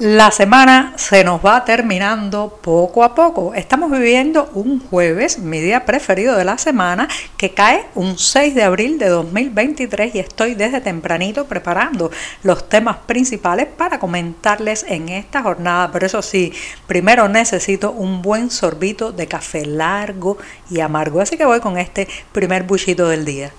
La semana se nos va terminando poco a poco. Estamos viviendo un jueves, mi día preferido de la semana, que cae un 6 de abril de 2023 y estoy desde tempranito preparando los temas principales para comentarles en esta jornada. Pero eso sí, primero necesito un buen sorbito de café largo y amargo. Así que voy con este primer buchito del día.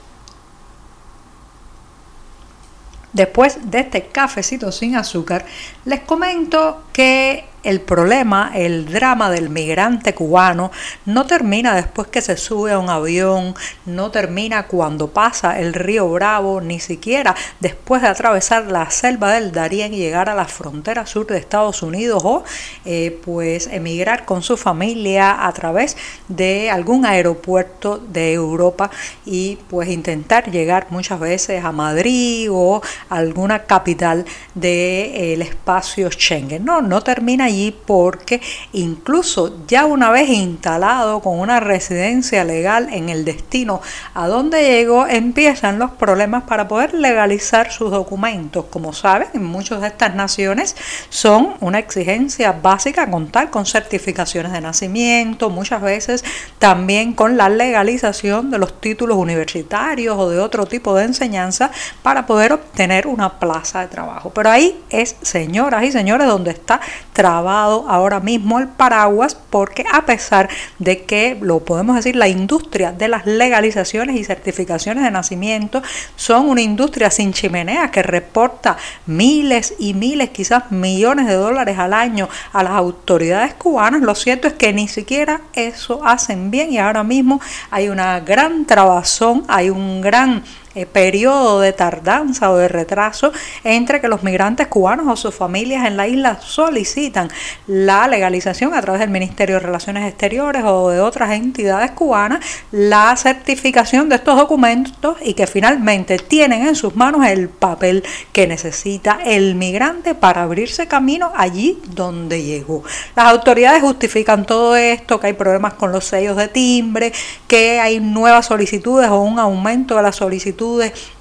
Después de este cafecito sin azúcar, les comento que el problema, el drama del migrante cubano no termina después que se sube a un avión, no termina cuando pasa el río Bravo, ni siquiera después de atravesar la selva del Darién y llegar a la frontera sur de Estados Unidos o eh, pues emigrar con su familia a través de algún aeropuerto de Europa y pues intentar llegar muchas veces a Madrid o alguna capital del espacio Schengen. No, no termina porque incluso ya una vez instalado con una residencia legal en el destino a donde llegó, empiezan los problemas para poder legalizar sus documentos. Como saben, en muchas de estas naciones son una exigencia básica contar con certificaciones de nacimiento, muchas veces también con la legalización de los títulos universitarios o de otro tipo de enseñanza para poder obtener una plaza de trabajo. Pero ahí es, señoras y señores, donde está trabado ahora mismo el paraguas porque a pesar de que, lo podemos decir, la industria de las legalizaciones y certificaciones de nacimiento son una industria sin chimenea que reporta miles y miles, quizás millones de dólares al año a las autoridades cubanas, lo cierto es que ni siquiera eso hacen bien y ahora mismo hay una gran trabazón, hay un gran eh, periodo de tardanza o de retraso entre que los migrantes cubanos o sus familias en la isla solicitan la legalización a través del Ministerio de Relaciones Exteriores o de otras entidades cubanas, la certificación de estos documentos y que finalmente tienen en sus manos el papel que necesita el migrante para abrirse camino allí donde llegó. Las autoridades justifican todo esto, que hay problemas con los sellos de timbre, que hay nuevas solicitudes o un aumento de las solicitudes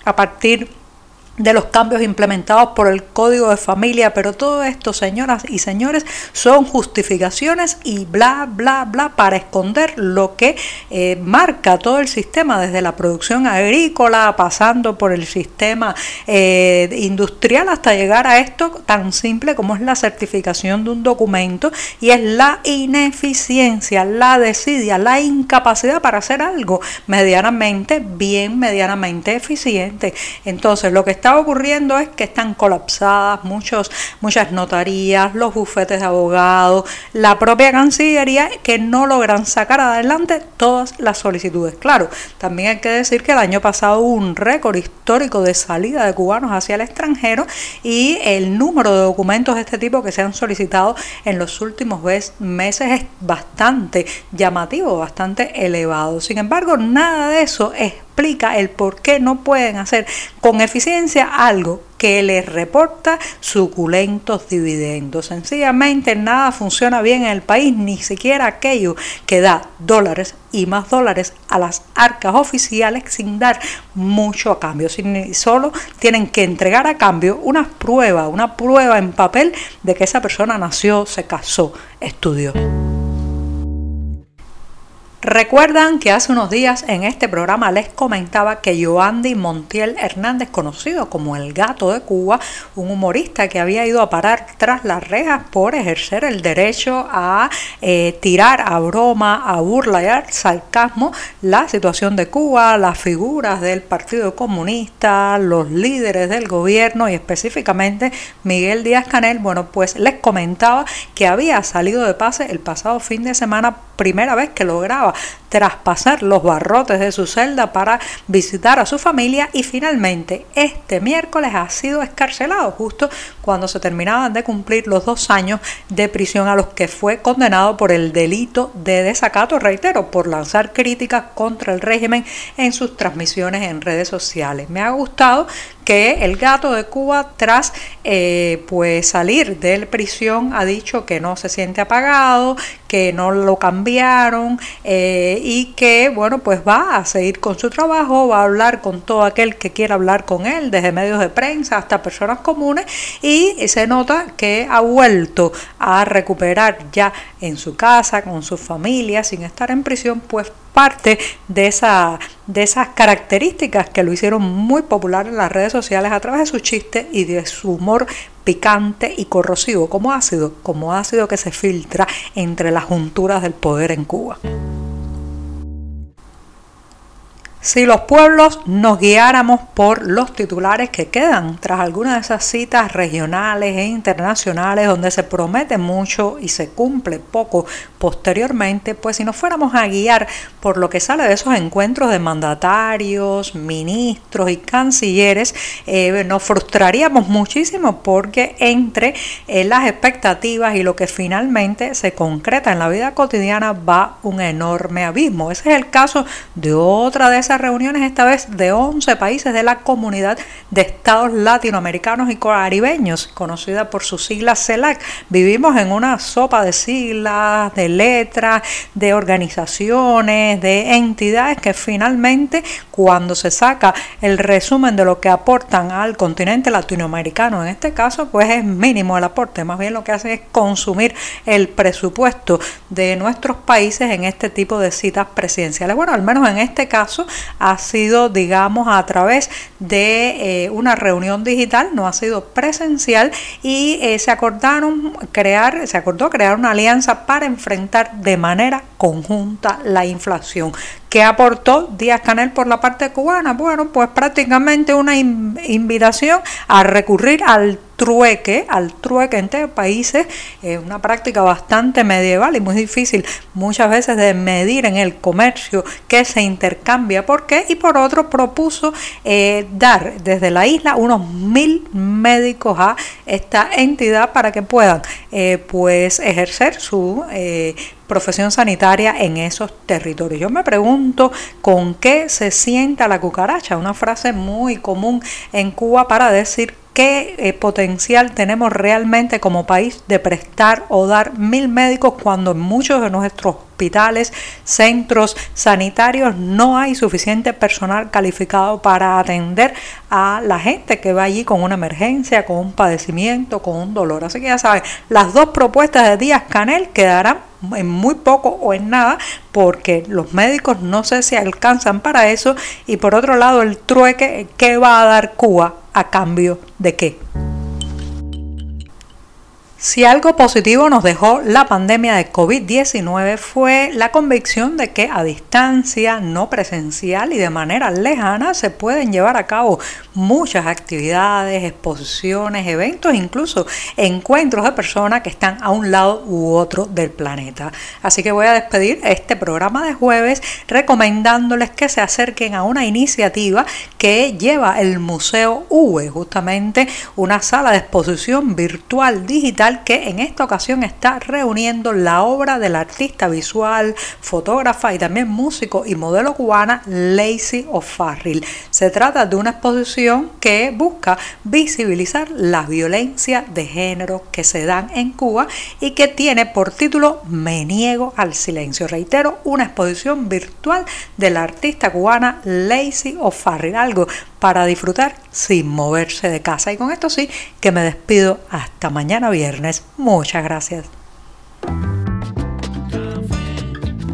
a partir de los cambios implementados por el Código de Familia, pero todo esto, señoras y señores, son justificaciones y bla, bla, bla para esconder lo que eh, marca todo el sistema, desde la producción agrícola, pasando por el sistema eh, industrial hasta llegar a esto tan simple como es la certificación de un documento y es la ineficiencia, la desidia, la incapacidad para hacer algo medianamente bien, medianamente eficiente. Entonces, lo que está ocurriendo es que están colapsadas muchos, muchas notarías, los bufetes de abogados, la propia Cancillería, que no logran sacar adelante todas las solicitudes. Claro, también hay que decir que el año pasado hubo un récord histórico de salida de cubanos hacia el extranjero y el número de documentos de este tipo que se han solicitado en los últimos meses es bastante llamativo, bastante elevado. Sin embargo, nada de eso es explica el por qué no pueden hacer con eficiencia algo que les reporta suculentos dividendos. Sencillamente nada funciona bien en el país, ni siquiera aquello que da dólares y más dólares a las arcas oficiales sin dar mucho a cambio. Solo tienen que entregar a cambio una prueba, una prueba en papel de que esa persona nació, se casó, estudió. Recuerdan que hace unos días en este programa les comentaba que Joandy Montiel Hernández, conocido como el gato de Cuba, un humorista que había ido a parar tras las rejas por ejercer el derecho a eh, tirar a broma, a burla y al sarcasmo la situación de Cuba, las figuras del Partido Comunista, los líderes del gobierno y específicamente Miguel Díaz Canel, bueno, pues les comentaba que había salido de pase el pasado fin de semana, primera vez que lograba traspasar los barrotes de su celda para visitar a su familia y finalmente este miércoles ha sido escarcelado justo cuando se terminaban de cumplir los dos años de prisión a los que fue condenado por el delito de desacato, reitero, por lanzar críticas contra el régimen en sus transmisiones en redes sociales. Me ha gustado que el gato de Cuba tras eh, pues salir de prisión ha dicho que no se siente apagado, que no lo cambiaron eh, y que bueno pues va a seguir con su trabajo, va a hablar con todo aquel que quiera hablar con él, desde medios de prensa hasta personas comunes y se nota que ha vuelto a recuperar ya en su casa, con su familia, sin estar en prisión, pues parte de, esa, de esas características que lo hicieron muy popular en las redes sociales a través de su chiste y de su humor picante y corrosivo como ácido, como ácido que se filtra entre las junturas del poder en Cuba. Si los pueblos nos guiáramos por los titulares que quedan tras algunas de esas citas regionales e internacionales donde se promete mucho y se cumple poco posteriormente, pues si nos fuéramos a guiar por lo que sale de esos encuentros de mandatarios, ministros y cancilleres, eh, nos frustraríamos muchísimo porque entre eh, las expectativas y lo que finalmente se concreta en la vida cotidiana va un enorme abismo. Ese es el caso de otra de esas reuniones, esta vez de 11 países de la comunidad de estados latinoamericanos y caribeños, conocida por sus siglas CELAC. Vivimos en una sopa de siglas, de letras, de organizaciones, de entidades que finalmente cuando se saca el resumen de lo que aportan al continente latinoamericano, en este caso, pues es mínimo el aporte, más bien lo que hace es consumir el presupuesto de nuestros países en este tipo de citas presidenciales. Bueno, al menos en este caso ha sido, digamos, a través de eh, una reunión digital, no ha sido presencial y eh, se acordaron crear, se acordó crear una alianza para enfrentar de manera conjunta la inflación. ¿Qué aportó Díaz Canel por la parte cubana? Bueno, pues prácticamente una invitación a recurrir al trueque, al trueque entre países, es una práctica bastante medieval y muy difícil muchas veces de medir en el comercio que se intercambia. ¿Por qué? Y por otro propuso eh, dar desde la isla unos mil médicos a esta entidad para que puedan eh, pues ejercer su eh, profesión sanitaria en esos territorios. Yo me pregunto con qué se sienta la cucaracha, una frase muy común en Cuba para decir qué eh, potencial tenemos realmente como país de prestar o dar mil médicos cuando en muchos de nuestros hospitales, centros sanitarios no hay suficiente personal calificado para atender a la gente que va allí con una emergencia, con un padecimiento, con un dolor. Así que ya saben, las dos propuestas de Díaz Canel quedarán en muy poco o en nada porque los médicos no sé si alcanzan para eso y por otro lado el trueque que va a dar Cuba a cambio de qué. Si algo positivo nos dejó la pandemia de COVID-19 fue la convicción de que a distancia, no presencial y de manera lejana se pueden llevar a cabo muchas actividades, exposiciones, eventos, incluso encuentros de personas que están a un lado u otro del planeta. Así que voy a despedir este programa de jueves recomendándoles que se acerquen a una iniciativa que lleva el Museo UE, justamente una sala de exposición virtual digital que en esta ocasión está reuniendo la obra del artista visual, fotógrafa y también músico y modelo cubana Lacey O'Farrill. Se trata de una exposición que busca visibilizar la violencia de género que se dan en Cuba y que tiene por título Me niego al silencio. Reitero, una exposición virtual de la artista cubana Lacey O'Farrill, algo para disfrutar sin moverse de casa. Y con esto sí que me despido hasta mañana viernes. Muchas gracias.